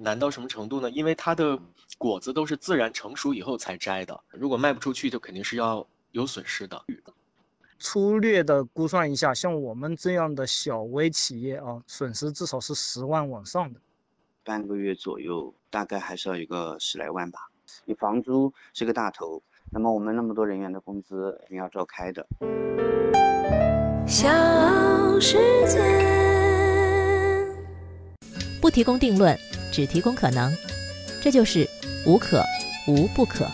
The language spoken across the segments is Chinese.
难到什么程度呢？因为它的果子都是自然成熟以后才摘的，如果卖不出去，就肯定是要有损失的。粗略的估算一下，像我们这样的小微企业啊，损失至少是十万往上的。半个月左右，大概还是要一个十来万吧。你房租是个大头，那么我们那么多人员的工资肯定要照开的。小世界，不提供定论，只提供可能，这就是无可无不可。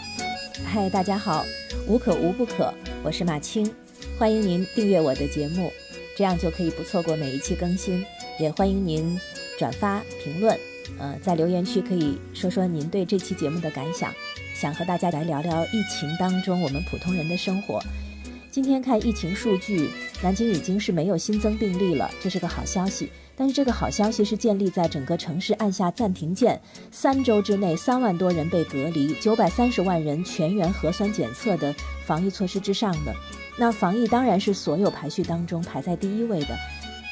嗨，大家好，无可无不可，我是马青。欢迎您订阅我的节目，这样就可以不错过每一期更新。也欢迎您转发评论，呃，在留言区可以说说您对这期节目的感想，想和大家来聊聊疫情当中我们普通人的生活。今天看疫情数据，南京已经是没有新增病例了，这是个好消息。但是这个好消息是建立在整个城市按下暂停键，三周之内三万多人被隔离，九百三十万人全员核酸检测的防疫措施之上的。那防疫当然是所有排序当中排在第一位的，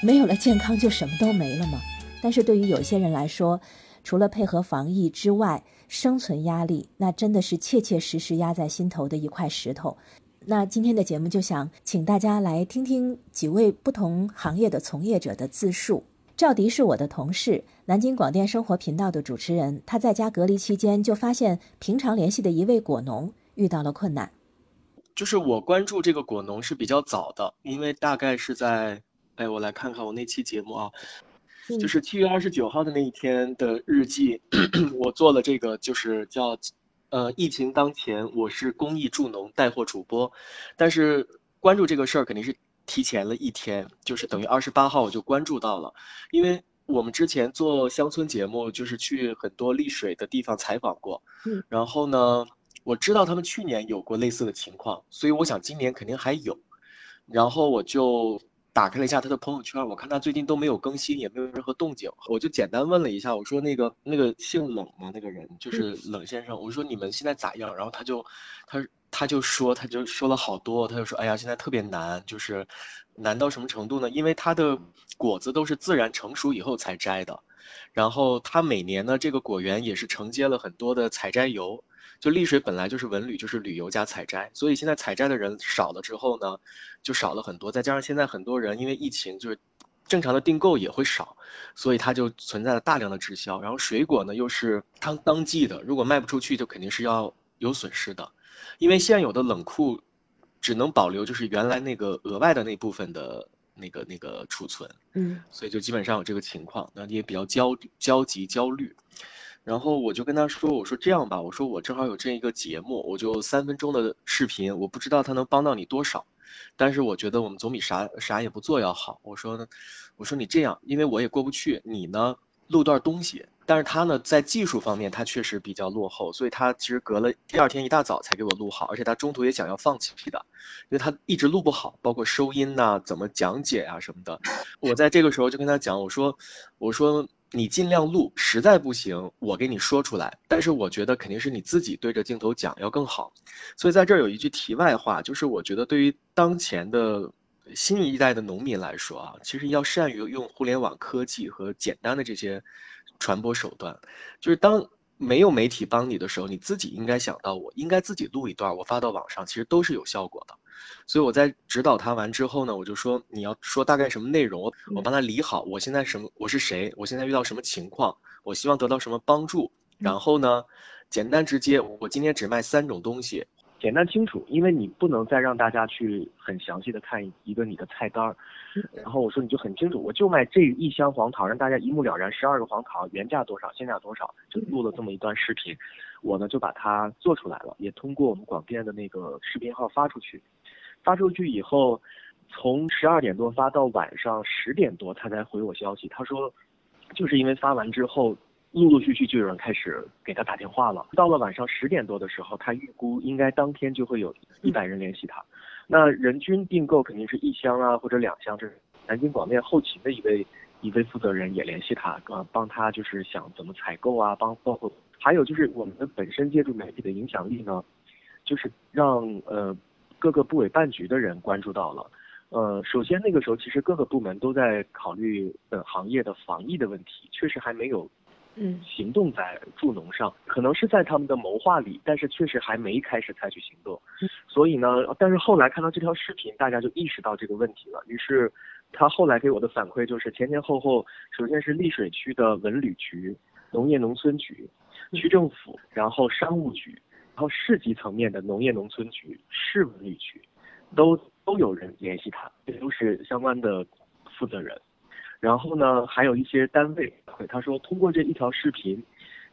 没有了健康就什么都没了嘛。但是对于有些人来说，除了配合防疫之外，生存压力那真的是切切实实压在心头的一块石头。那今天的节目就想请大家来听听几位不同行业的从业者的自述。赵迪是我的同事，南京广电生活频道的主持人。他在家隔离期间就发现，平常联系的一位果农遇到了困难。就是我关注这个果农是比较早的，因为大概是在，哎，我来看看我那期节目啊，就是七月二十九号的那一天的日记，我做了这个，就是叫，呃，疫情当前，我是公益助农带货主播，但是关注这个事儿肯定是提前了一天，就是等于二十八号我就关注到了，因为我们之前做乡村节目，就是去很多丽水的地方采访过，嗯，然后呢。我知道他们去年有过类似的情况，所以我想今年肯定还有。然后我就打开了一下他的朋友圈，我看他最近都没有更新，也没有任何动静。我就简单问了一下，我说那个那个姓冷吗？那个人就是冷先生。我说你们现在咋样？然后他就他他就说他就说了好多，他就说哎呀现在特别难，就是难到什么程度呢？因为他的果子都是自然成熟以后才摘的，然后他每年呢这个果园也是承接了很多的采摘游。就丽水本来就是文旅，就是旅游加采摘，所以现在采摘的人少了之后呢，就少了很多。再加上现在很多人因为疫情，就是正常的订购也会少，所以它就存在了大量的滞销。然后水果呢又是当当季的，如果卖不出去，就肯定是要有损失的，因为现有的冷库只能保留就是原来那个额外的那部分的那个那个储存，嗯，所以就基本上有这个情况，那也比较焦焦急焦虑。然后我就跟他说：“我说这样吧，我说我正好有这一个节目，我就三分钟的视频，我不知道他能帮到你多少，但是我觉得我们总比啥啥也不做要好。我说呢，我说你这样，因为我也过不去，你呢录段东西，但是他呢在技术方面他确实比较落后，所以他其实隔了第二天一大早才给我录好，而且他中途也想要放弃的，因为他一直录不好，包括收音呐、怎么讲解啊什么的。我在这个时候就跟他讲，我说，我说。”你尽量录，实在不行我给你说出来。但是我觉得肯定是你自己对着镜头讲要更好。所以在这儿有一句题外话，就是我觉得对于当前的新一代的农民来说啊，其实要善于用互联网科技和简单的这些传播手段。就是当没有媒体帮你的时候，你自己应该想到，我应该自己录一段，我发到网上，其实都是有效果的。所以我在指导他完之后呢，我就说你要说大概什么内容，我我帮他理好，我现在什么我是谁，我现在遇到什么情况，我希望得到什么帮助，然后呢，简单直接，我今天只卖三种东西，简单清楚，因为你不能再让大家去很详细的看一个你的菜单儿，然后我说你就很清楚，我就卖这一箱黄桃，让大家一目了然，十二个黄桃原价多少，现价多少，就录了这么一段视频，我呢就把它做出来了，也通过我们广电的那个视频号发出去。发出去以后，从十二点多发到晚上十点多，他才回我消息。他说，就是因为发完之后，陆陆续续就有人开始给他打电话了。到了晚上十点多的时候，他预估应该当天就会有一百人联系他。那人均订购肯定是一箱啊或者两箱。这是南京广电后勤的一位一位负责人也联系他，呃，帮他就是想怎么采购啊，帮包括还有就是我们的本身借助媒体的影响力呢，就是让呃。各个部委办局的人关注到了，呃，首先那个时候其实各个部门都在考虑本行业的防疫的问题，确实还没有嗯，行动在助农上，可能是在他们的谋划里，但是确实还没开始采取行动。所以呢，但是后来看到这条视频，大家就意识到这个问题了。于是他后来给我的反馈就是前前后后，首先是丽水区的文旅局、农业农村局、区政府，然后商务局，然后市级层面的农业农村局、市文旅局，都都有人联系他，这都是相关的负责人。然后呢，还有一些单位，他说通过这一条视频，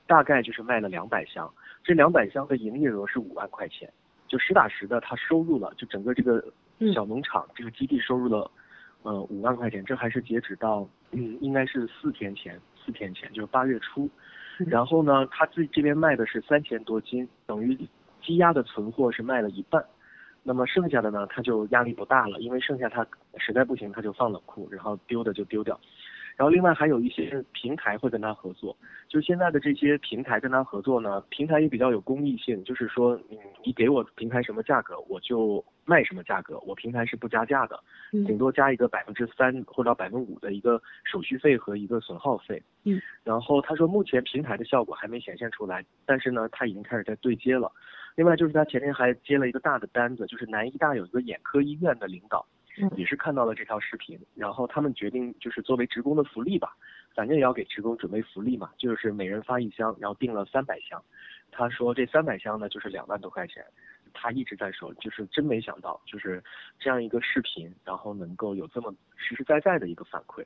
大概就是卖了两百箱，这两百箱的营业额是五万块钱，就实打实的他收入了，就整个这个小农场这个基地收入了，呃五万块钱，这还是截止到嗯应该是四天前，四天前就是八月初，然后呢他自己这边卖的是三千多斤，等于积压的存货是卖了一半。那么剩下的呢，他就压力不大了，因为剩下他实在不行他就放冷库，然后丢的就丢掉。然后另外还有一些平台会跟他合作，就现在的这些平台跟他合作呢，平台也比较有公益性，就是说，你，你给我平台什么价格，我就卖什么价格，我平台是不加价的，顶多加一个百分之三或者百分之五的一个手续费和一个损耗费。嗯。然后他说目前平台的效果还没显现出来，但是呢，他已经开始在对接了。另外就是他前天还接了一个大的单子，就是南医大有一个眼科医院的领导，也是看到了这条视频，然后他们决定就是作为职工的福利吧，反正也要给职工准备福利嘛，就是每人发一箱，然后订了三百箱。他说这三百箱呢就是两万多块钱，他一直在说，就是真没想到，就是这样一个视频，然后能够有这么实实在在的一个反馈，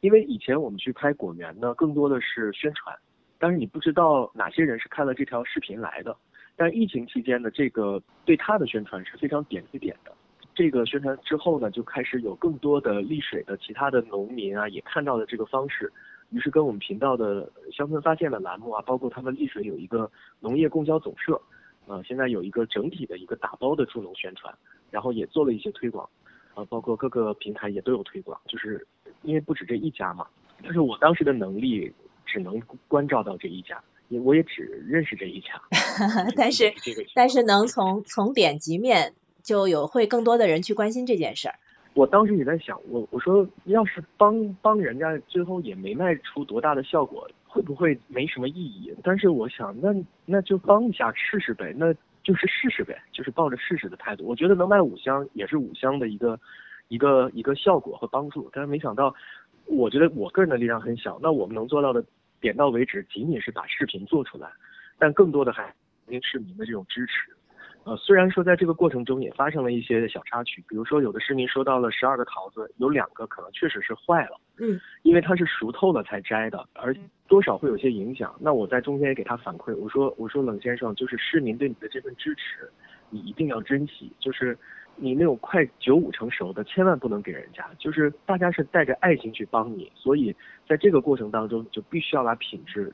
因为以前我们去拍果园呢，更多的是宣传，但是你不知道哪些人是看了这条视频来的。但疫情期间的这个对他的宣传是非常点对点的。这个宣传之后呢，就开始有更多的丽水的其他的农民啊，也看到了这个方式，于是跟我们频道的乡村发现的栏目啊，包括他们丽水有一个农业供销总社，呃，现在有一个整体的一个打包的助农宣传，然后也做了一些推广，啊，包括各个平台也都有推广，就是因为不止这一家嘛，但是我当时的能力只能关照到这一家。我也只认识这一家，但是但是能从从点及面就有会更多的人去关心这件事儿。我当时也在想，我我说要是帮帮人家，最后也没卖出多大的效果，会不会没什么意义？但是我想，那那就帮一下试试呗，那就是试试呗，就是抱着试试的态度。我觉得能卖五箱也是五箱的一个一个一个效果和帮助。但是没想到，我觉得我个人的力量很小，那我们能做到的。点到为止，仅仅是把视频做出来，但更多的还因市民的这种支持。呃，虽然说在这个过程中也发生了一些小插曲，比如说有的市民收到了十二个桃子，有两个可能确实是坏了，嗯，因为它是熟透了才摘的，而多少会有些影响。那我在中间也给他反馈，我说我说冷先生，就是市民对你的这份支持，你一定要珍惜，就是。你那种快九五成熟的，千万不能给人家。就是大家是带着爱心去帮你，所以在这个过程当中，就必须要把品质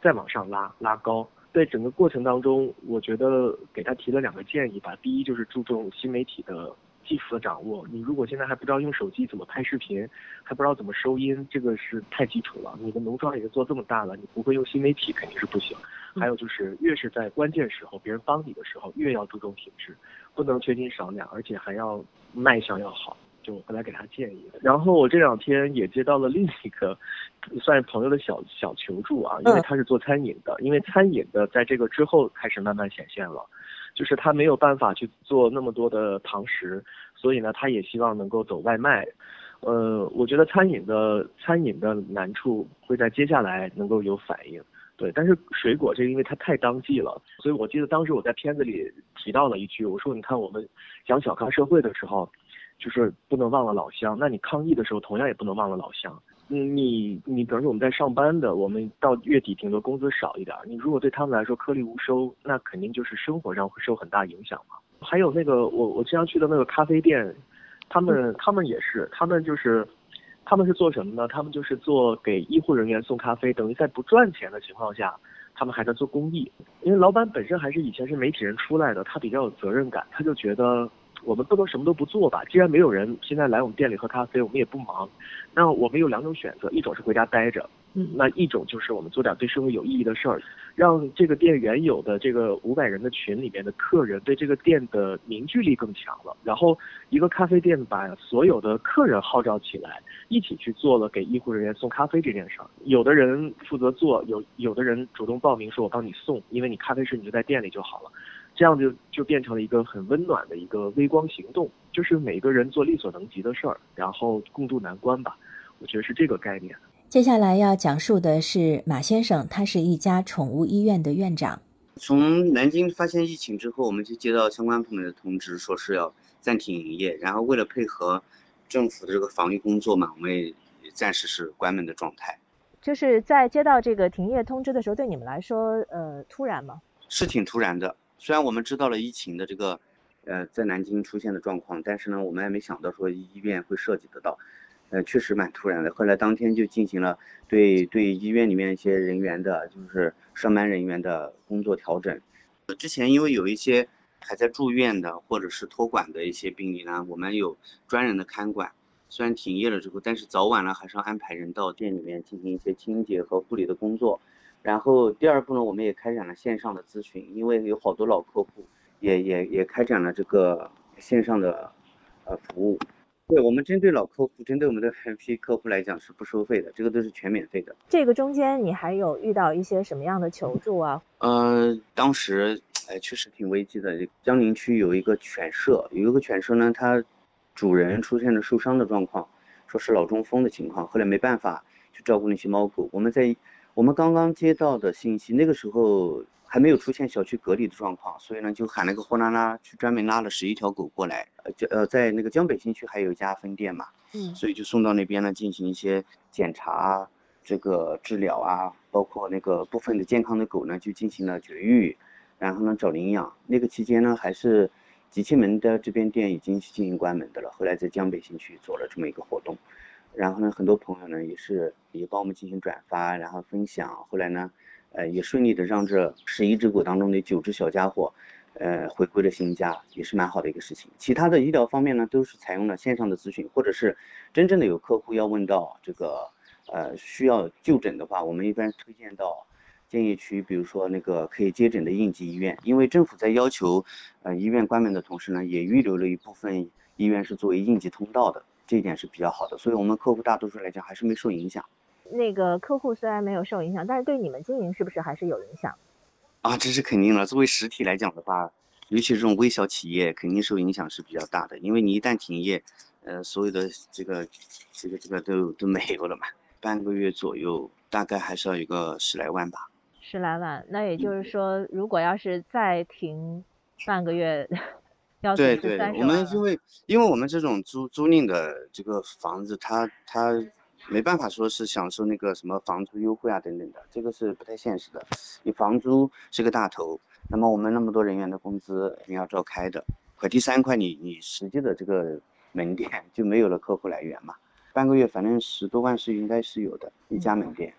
再往上拉拉高。在整个过程当中，我觉得给他提了两个建议吧。第一就是注重新媒体的。技术的掌握，你如果现在还不知道用手机怎么拍视频，还不知道怎么收音，这个是太基础了。你的农庄已经做这么大了，你不会用新媒体肯定是不行。还有就是，越是在关键时候，别人帮你的时候，越要注重品质，不能缺斤少两，而且还要卖相要好。就我后来给他建议。然后我这两天也接到了另一个算是朋友的小小求助啊，因为他是做餐饮的，因为餐饮的在这个之后开始慢慢显现了。就是他没有办法去做那么多的堂食，所以呢，他也希望能够走外卖。呃，我觉得餐饮的餐饮的难处会在接下来能够有反应。对，但是水果这个因为它太当季了，所以我记得当时我在片子里提到了一句，我说你看我们讲小康社会的时候，就是不能忘了老乡，那你抗疫的时候同样也不能忘了老乡。嗯，你你比如说我们在上班的，我们到月底顶多工资少一点，你如果对他们来说颗粒无收，那肯定就是生活上会受很大影响嘛。还有那个我我经常去的那个咖啡店，他们他们也是，他们就是，他们是做什么呢？他们就是做给医护人员送咖啡，等于在不赚钱的情况下，他们还在做公益。因为老板本身还是以前是媒体人出来的，他比较有责任感，他就觉得。我们不能什么都不做吧？既然没有人现在来我们店里喝咖啡，我们也不忙，那我们有两种选择：一种是回家待着，嗯，那一种就是我们做点对社会有意义的事儿，让这个店原有的这个五百人的群里面的客人对这个店的凝聚力更强了。然后一个咖啡店把所有的客人号召起来，一起去做了给医护人员送咖啡这件事儿。有的人负责做，有有的人主动报名说我帮你送，因为你咖啡师你就在店里就好了。这样就就变成了一个很温暖的一个微光行动，就是每个人做力所能及的事儿，然后共度难关吧。我觉得是这个概念。接下来要讲述的是马先生，他是一家宠物医院的院长。从南京发现疫情之后，我们就接到相关部门的通知，说是要暂停营业。然后为了配合政府的这个防疫工作嘛，我们也暂时是关门的状态。就是在接到这个停业通知的时候，对你们来说，呃，突然吗？是挺突然的。虽然我们知道了疫情的这个，呃，在南京出现的状况，但是呢，我们也没想到说医院会涉及得到。呃，确实蛮突然的。后来当天就进行了对对医院里面一些人员的，就是上班人员的工作调整。之前因为有一些还在住院的或者是托管的一些病例呢，我们有专人的看管。虽然停业了之后，但是早晚呢还是要安排人到店里面进行一些清洁和护理的工作。然后第二步呢，我们也开展了线上的咨询，因为有好多老客户也也也开展了这个线上的呃服务。对我们针对老客户，针对我们的 VIP 客户来讲是不收费的，这个都是全免费的。这个中间你还有遇到一些什么样的求助啊？呃，当时哎确实挺危机的。江宁区有一个犬舍，有一个犬舍呢，它主人出现了受伤的状况，说是脑中风的情况，后来没办法去照顾那些猫狗。我们在我们刚刚接到的信息，那个时候。还没有出现小区隔离的状况，所以呢，就喊了个货拉拉去专门拉了十一条狗过来。呃，就呃在那个江北新区还有一家分店嘛，嗯，所以就送到那边呢进行一些检查、这个治疗啊，包括那个部分的健康的狗呢就进行了绝育，然后呢找领养。那个期间呢，还是集庆门的这边店已经进行关门的了。后来在江北新区做了这么一个活动，然后呢，很多朋友呢也是也帮我们进行转发，然后分享。后来呢。呃，也顺利的让这十一只狗当中的九只小家伙，呃，回归了新家，也是蛮好的一个事情。其他的医疗方面呢，都是采用了线上的咨询，或者是真正的有客户要问到这个，呃，需要就诊的话，我们一般推荐到建邺区，比如说那个可以接诊的应急医院。因为政府在要求，呃，医院关门的同时呢，也预留了一部分医院是作为应急通道的，这一点是比较好的。所以我们客户大多数来讲还是没受影响。那个客户虽然没有受影响，但是对你们经营是不是还是有影响？啊，这是肯定的。作为实体来讲的话，尤其这种微小企业，肯定受影响是比较大的。因为你一旦停业，呃，所有的这个、这个、这个都都没有了嘛。半个月左右，大概还是要有个十来万吧。十来万，那也就是说，如果要是再停半个月，要对对，我们因为因为我们这种租租赁的这个房子，它它。没办法说是享受那个什么房租优惠啊等等的，这个是不太现实的。你房租是个大头，那么我们那么多人员的工资你要照开的。可第三块，你你实际的这个门店就没有了客户来源嘛？半个月反正十多万是应该是有的，一家门店。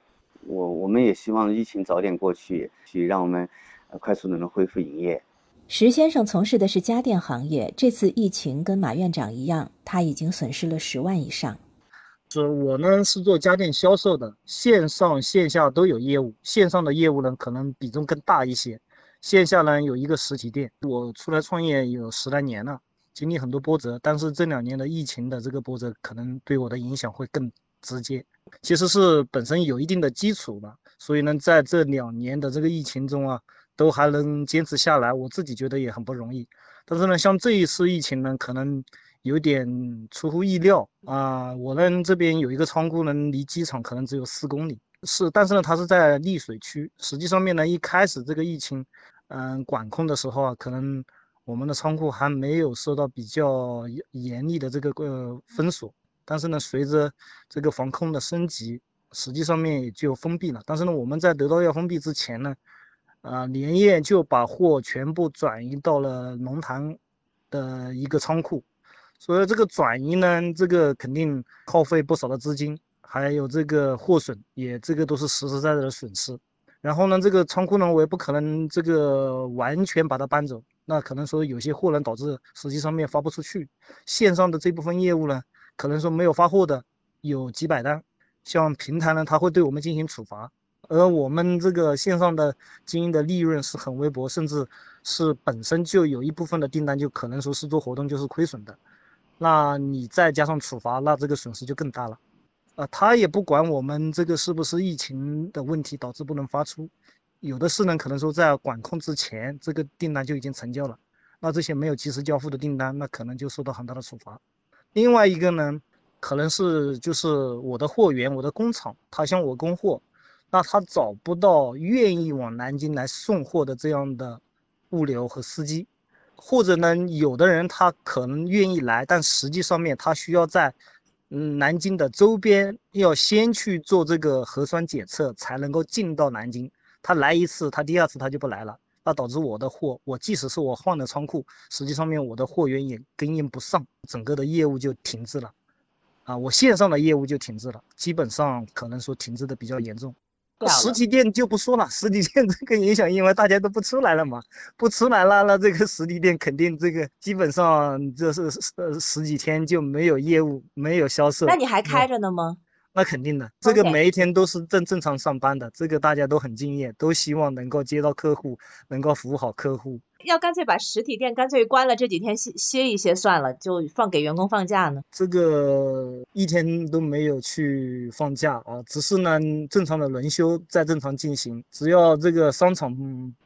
我我们也希望疫情早点过去，去让我们快速的能恢复营业。石先生从事的是家电行业，这次疫情跟马院长一样，他已经损失了十万以上。是我呢是做家电销售的，线上线下都有业务。线上的业务呢可能比重更大一些，线下呢有一个实体店。我出来创业有十来年了，经历很多波折，但是这两年的疫情的这个波折可能对我的影响会更直接。其实是本身有一定的基础吧，所以呢在这两年的这个疫情中啊，都还能坚持下来，我自己觉得也很不容易。但是呢，像这一次疫情呢，可能。有点出乎意料啊！我呢这边有一个仓库呢，离机场可能只有四公里，是，但是呢它是在丽水区。实际上面呢，一开始这个疫情，嗯，管控的时候啊，可能我们的仓库还没有受到比较严厉的这个呃封锁。但是呢，随着这个防控的升级，实际上面也就封闭了。但是呢，我们在得到要封闭之前呢，啊，连夜就把货全部转移到了龙潭的一个仓库。所以这个转移呢，这个肯定耗费不少的资金，还有这个货损，也这个都是实实在在的损失。然后呢，这个仓库呢，我也不可能这个完全把它搬走，那可能说有些货呢导致实际上面发不出去。线上的这部分业务呢，可能说没有发货的有几百单，像平台呢，它会对我们进行处罚，而我们这个线上的经营的利润是很微薄，甚至是本身就有一部分的订单就可能说是做活动就是亏损的，那你再加上处罚，那这个损失就更大了。啊，他也不管我们这个是不是疫情的问题导致不能发出，有的是呢，可能说在管控之前，这个订单就已经成交了，那这些没有及时交付的订单，那可能就受到很大的处罚。另外一个呢，可能是就是我的货源，我的工厂，他向我供货，那他找不到愿意往南京来送货的这样的物流和司机，或者呢，有的人他可能愿意来，但实际上面他需要在。嗯，南京的周边要先去做这个核酸检测，才能够进到南京。他来一次，他第二次他就不来了，那导致我的货，我即使是我换了仓库，实际上面我的货源也供应不上，整个的业务就停滞了。啊，我线上的业务就停滞了，基本上可能说停滞的比较严重。实体店就不说了，实体店这个影响，因为大家都不出来了嘛，不出来了，那这个实体店肯定这个基本上这是呃十几天就没有业务，没有销售。那你还开着呢吗？那肯定的，这个每一天都是正正常上班的，这个大家都很敬业，都希望能够接到客户，能够服务好客户。要干脆把实体店干脆关了，这几天歇歇一歇算了，就放给员工放假呢。这个一天都没有去放假啊，只是呢正常的轮休在正常进行。只要这个商场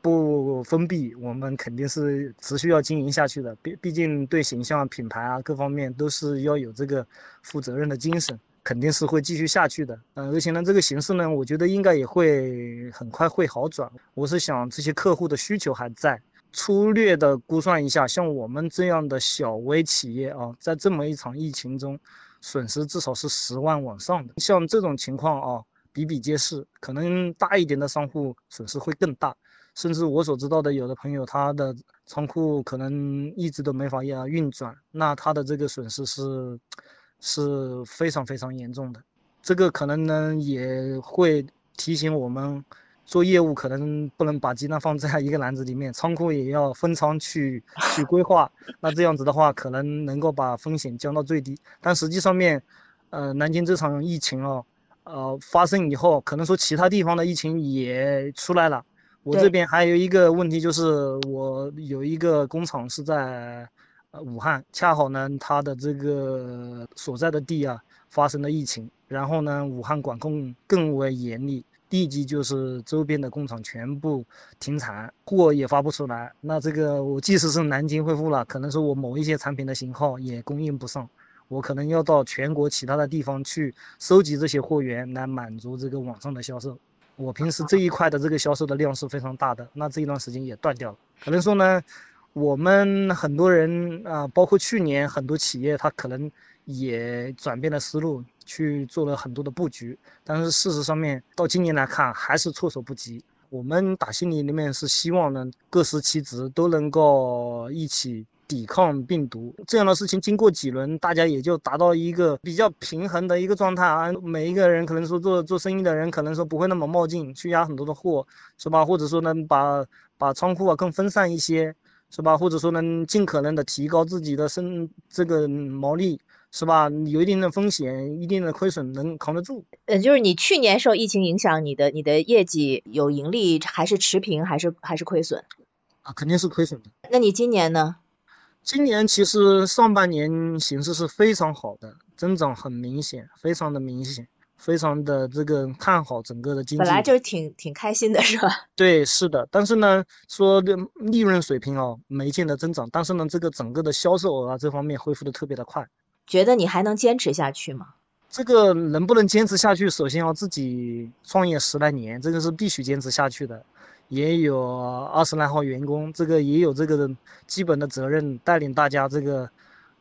不封闭，我们肯定是持续要经营下去的。毕毕竟对形象、品牌啊各方面都是要有这个负责任的精神，肯定是会继续下去的。嗯，而且呢这个形势呢，我觉得应该也会很快会好转。我是想这些客户的需求还在。粗略的估算一下，像我们这样的小微企业啊，在这么一场疫情中，损失至少是十万往上的。像这种情况啊，比比皆是。可能大一点的商户损失会更大，甚至我所知道的，有的朋友他的仓库可能一直都没法呀运转，那他的这个损失是是非常非常严重的。这个可能呢也会提醒我们。做业务可能不能把鸡蛋放在一个篮子里面，仓库也要分仓去去规划。那这样子的话，可能能够把风险降到最低。但实际上面，呃，南京这场疫情哦，呃，发生以后，可能说其他地方的疫情也出来了。我这边还有一个问题就是，我有一个工厂是在呃武汉，恰好呢，它的这个所在的地啊发生了疫情，然后呢，武汉管控更为严厉。立即就是周边的工厂全部停产，货也发不出来。那这个我即使是南京恢复了，可能说我某一些产品的型号也供应不上，我可能要到全国其他的地方去收集这些货源来满足这个网上的销售。我平时这一块的这个销售的量是非常大的，那这一段时间也断掉了。可能说呢，我们很多人啊，包括去年很多企业，他可能也转变了思路。去做了很多的布局，但是事实上面到今年来看还是措手不及。我们打心里里面是希望呢，各司其职，都能够一起抵抗病毒。这样的事情经过几轮，大家也就达到一个比较平衡的一个状态啊。每一个人可能说做做生意的人，可能说不会那么冒进去压很多的货，是吧？或者说呢，把把仓库啊更分散一些，是吧？或者说能，尽可能的提高自己的生这个毛利。是吧？有一定的风险，一定的亏损能扛得住。嗯，就是你去年受疫情影响，你的你的业绩有盈利还是持平，还是还是亏损？啊，肯定是亏损的。那你今年呢？今年其实上半年形势是非常好的，增长很明显，非常的明显，非常的这个看好整个的经济。本来就挺挺开心的是吧？对，是的。但是呢，说的利润水平哦没见得增长，但是呢，这个整个的销售额啊这方面恢复的特别的快。觉得你还能坚持下去吗？这个能不能坚持下去，首先要自己创业十来年，这个是必须坚持下去的。也有二十来号员工，这个也有这个基本的责任，带领大家这个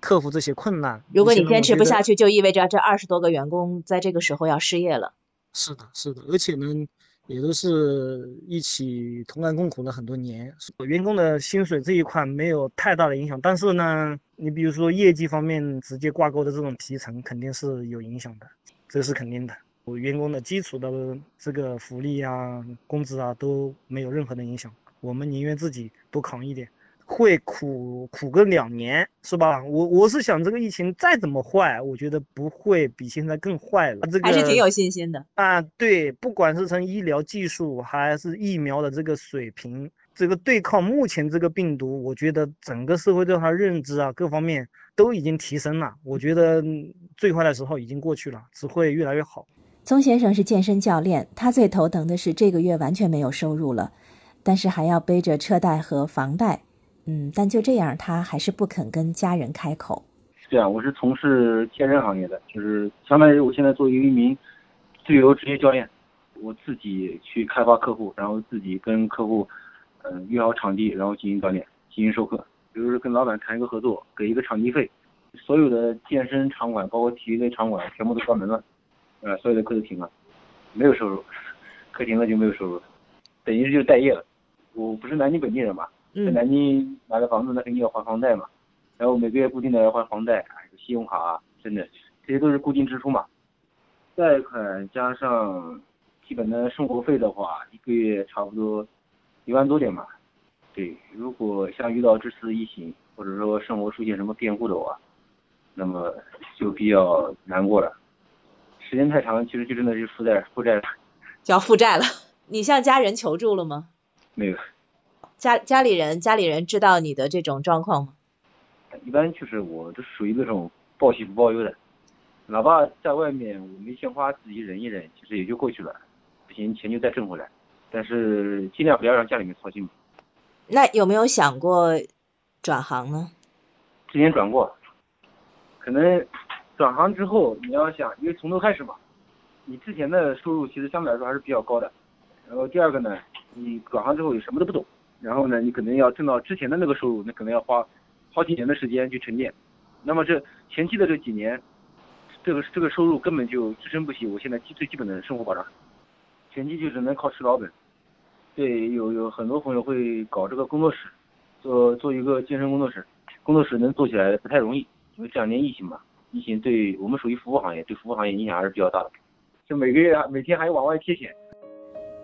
克服这些困难。如果你坚持不下去，就意味着这二十多个员工在这个时候要失业了。是的，是的，而且呢。也都是一起同甘共苦了很多年，员工的薪水这一块没有太大的影响，但是呢，你比如说业绩方面直接挂钩的这种提成肯定是有影响的，这是肯定的。我员工的基础的这个福利啊、工资啊都没有任何的影响，我们宁愿自己多扛一点，会苦苦个两年，是吧？我我是想这个疫情再怎么坏，我觉得不会比现在更坏了。这个还是挺有信心的啊。对，不管是从医疗技术还是疫苗的这个水平，这个对抗目前这个病毒，我觉得整个社会对它认知啊各方面都已经提升了。我觉得最坏的时候已经过去了，只会越来越好。宗先生是健身教练，他最头疼的是这个月完全没有收入了，但是还要背着车贷和房贷。嗯，但就这样，他还是不肯跟家人开口。这样，我是从事健身行业的，就是相当于我现在作为一名自由职业教练，我自己去开发客户，然后自己跟客户，嗯，约好场地，然后进行锻炼，进行授课。比如说跟老板谈一个合作，给一个场地费，所有的健身场馆，包括体育类场馆，全部都关门了，呃，所有的课都停了，没有收入，课停了就没有收入，等于是就待业了。我不是南京本地人嘛。在南京买了房子，那肯定要还房贷嘛，然后每个月固定的要还房贷，还有信用卡啊，真的，这些都是固定支出嘛。贷款加上基本的生活费的话，一个月差不多一万多点吧。对，如果像遇到这次疫情，或者说生活出现什么变故的话，那么就比较难过了。时间太长，其实就真的是负债负债了，叫负债了。你向家人求助了吗？没有。家家里人家里人知道你的这种状况吗？一般就是我就属于那种报喜不报忧的，哪怕在外面我没钱花，自己忍一忍，其实也就过去了。不行，钱就再挣回来，但是尽量不要让家里面操心。那有没有想过转行呢？之前转过，可能转行之后你要想，因为从头开始嘛，你之前的收入其实相对来说还是比较高的。然后第二个呢，你转行之后也什么都不懂。然后呢，你可能要挣到之前的那个收入，那可能要花好几年的时间去沉淀。那么这前期的这几年，这个这个收入根本就支撑不起我现在最最基本的生活保障，前期就只能靠吃老本。对，有有很多朋友会搞这个工作室，做做一个健身工作室，工作室能做起来不太容易，因为这两年疫情嘛，疫情对我们属于服务行业，对服务行业影响还是比较大的。就每个月每天还要往外贴钱。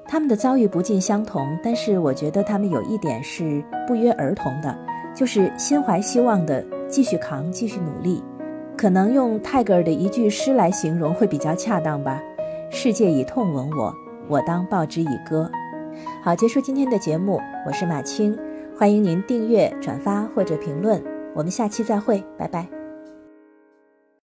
他们的遭遇不尽相同，但是我觉得他们有一点是不约而同的，就是心怀希望的继续扛，继续努力。可能用泰戈尔的一句诗来形容会比较恰当吧：“世界以痛吻我，我当报之以歌。”好，结束今天的节目，我是马青，欢迎您订阅、转发或者评论，我们下期再会，拜拜。